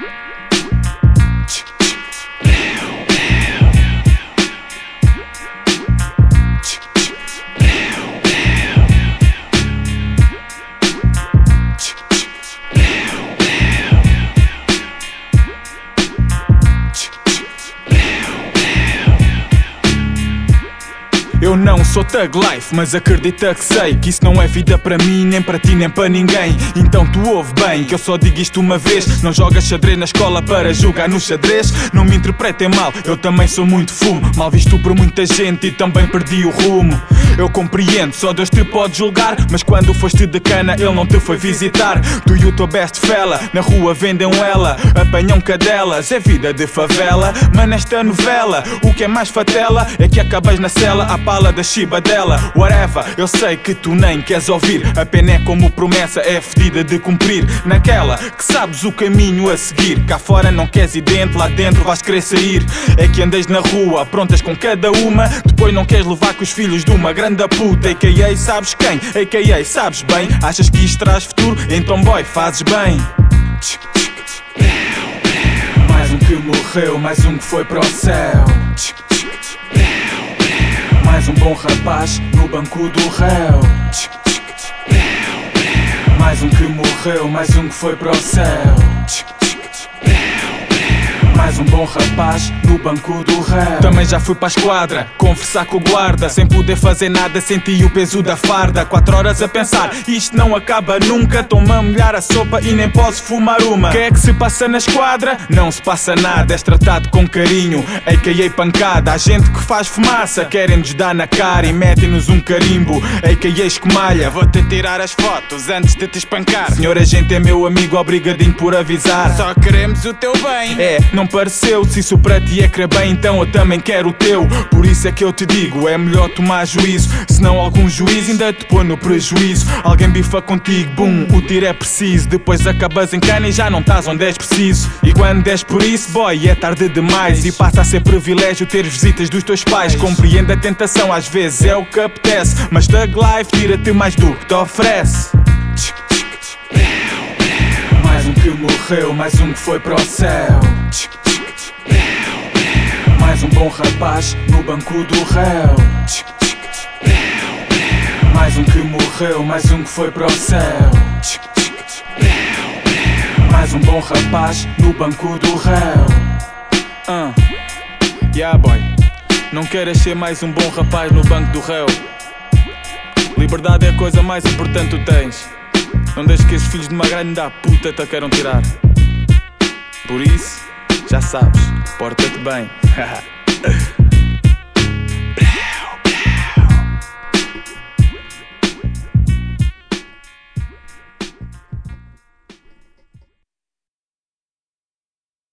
Woo! Eu não sou thug life, mas acredita que sei que isso não é vida para mim, nem para ti, nem para ninguém. Então tu ouve bem que eu só digo isto uma vez. Não jogas xadrez na escola para jogar no xadrez. Não me interpretem mal, eu também sou muito fumo. Mal visto por muita gente e também perdi o rumo. Eu compreendo, só Deus te pode julgar. Mas quando foste de cana, ele não te foi visitar. Tu e o teu best fella, na rua vendem ela, apanham cadelas. É vida de favela, mas nesta novela, o que é mais fatela é que acabas na cela fala da chiba dela, whatever. Eu sei que tu nem queres ouvir. A pena é como promessa, é fedida de cumprir. Naquela que sabes o caminho a seguir. Cá fora não queres ir dentro, lá dentro vais querer sair. É que andas na rua, prontas com cada uma. Depois não queres levar com os filhos de uma grande puta. AKA sabes quem? AKA sabes bem. Achas que isto traz futuro? Então boy, fazes bem. Mais um que morreu, mais um que foi para o céu. Mais um bom rapaz no banco do réu. Mais um que morreu, mais um que foi para o céu. Mais um bom rapaz no banco do rap. Também já fui para a esquadra, conversar com o guarda. Sem poder fazer nada, senti o peso da farda. Quatro horas a pensar, isto não acaba nunca. Toma a molhar a sopa e nem posso fumar uma. O que é que se passa na esquadra? Não se passa nada, és tratado com carinho. AKA pancada, há gente que faz fumaça. Querem-nos dar na cara e metem-nos um carimbo. AKA escumalha, vou-te tirar as fotos antes de te espancar. Senhor agente é meu amigo, obrigadinho por avisar. Só queremos o teu bem. É, não pareceu. Se isso para ti é crer bem, então eu também quero o teu. Por isso é que eu te digo: é melhor tomar juízo. Senão algum juiz ainda te põe no prejuízo. Alguém bifa contigo, bum, o tiro é preciso. Depois acabas em cana e já não estás onde és preciso. E quando és por isso, boy, é tarde demais. E passa a ser privilégio ter visitas dos teus pais. Compreende a tentação, às vezes é o que apetece. Mas Thug Life tira-te mais do que te oferece. Mais um que morreu, mais um que foi para o céu. Um bom rapaz no banco do réu. Mais um que morreu, mais um que foi para o céu. Mais um bom rapaz no banco do réu. Uh. Yeah, boy. Não queres ser mais um bom rapaz no banco do réu? Liberdade é a coisa mais importante tu tens. Não deixes que esses filhos de uma grande da puta te queiram tirar. Por isso, já sabes, porta-te bem.